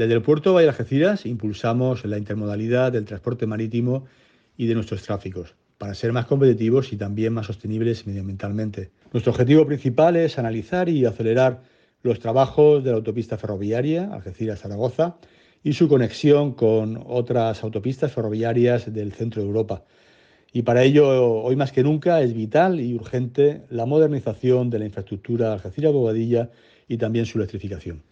Desde el puerto de Algeciras impulsamos la intermodalidad del transporte marítimo y de nuestros tráficos para ser más competitivos y también más sostenibles medioambientalmente. Nuestro objetivo principal es analizar y acelerar los trabajos de la autopista ferroviaria Algeciras-Zaragoza y su conexión con otras autopistas ferroviarias del centro de Europa. Y para ello, hoy más que nunca, es vital y urgente la modernización de la infraestructura Algeciras-Bobadilla y también su electrificación.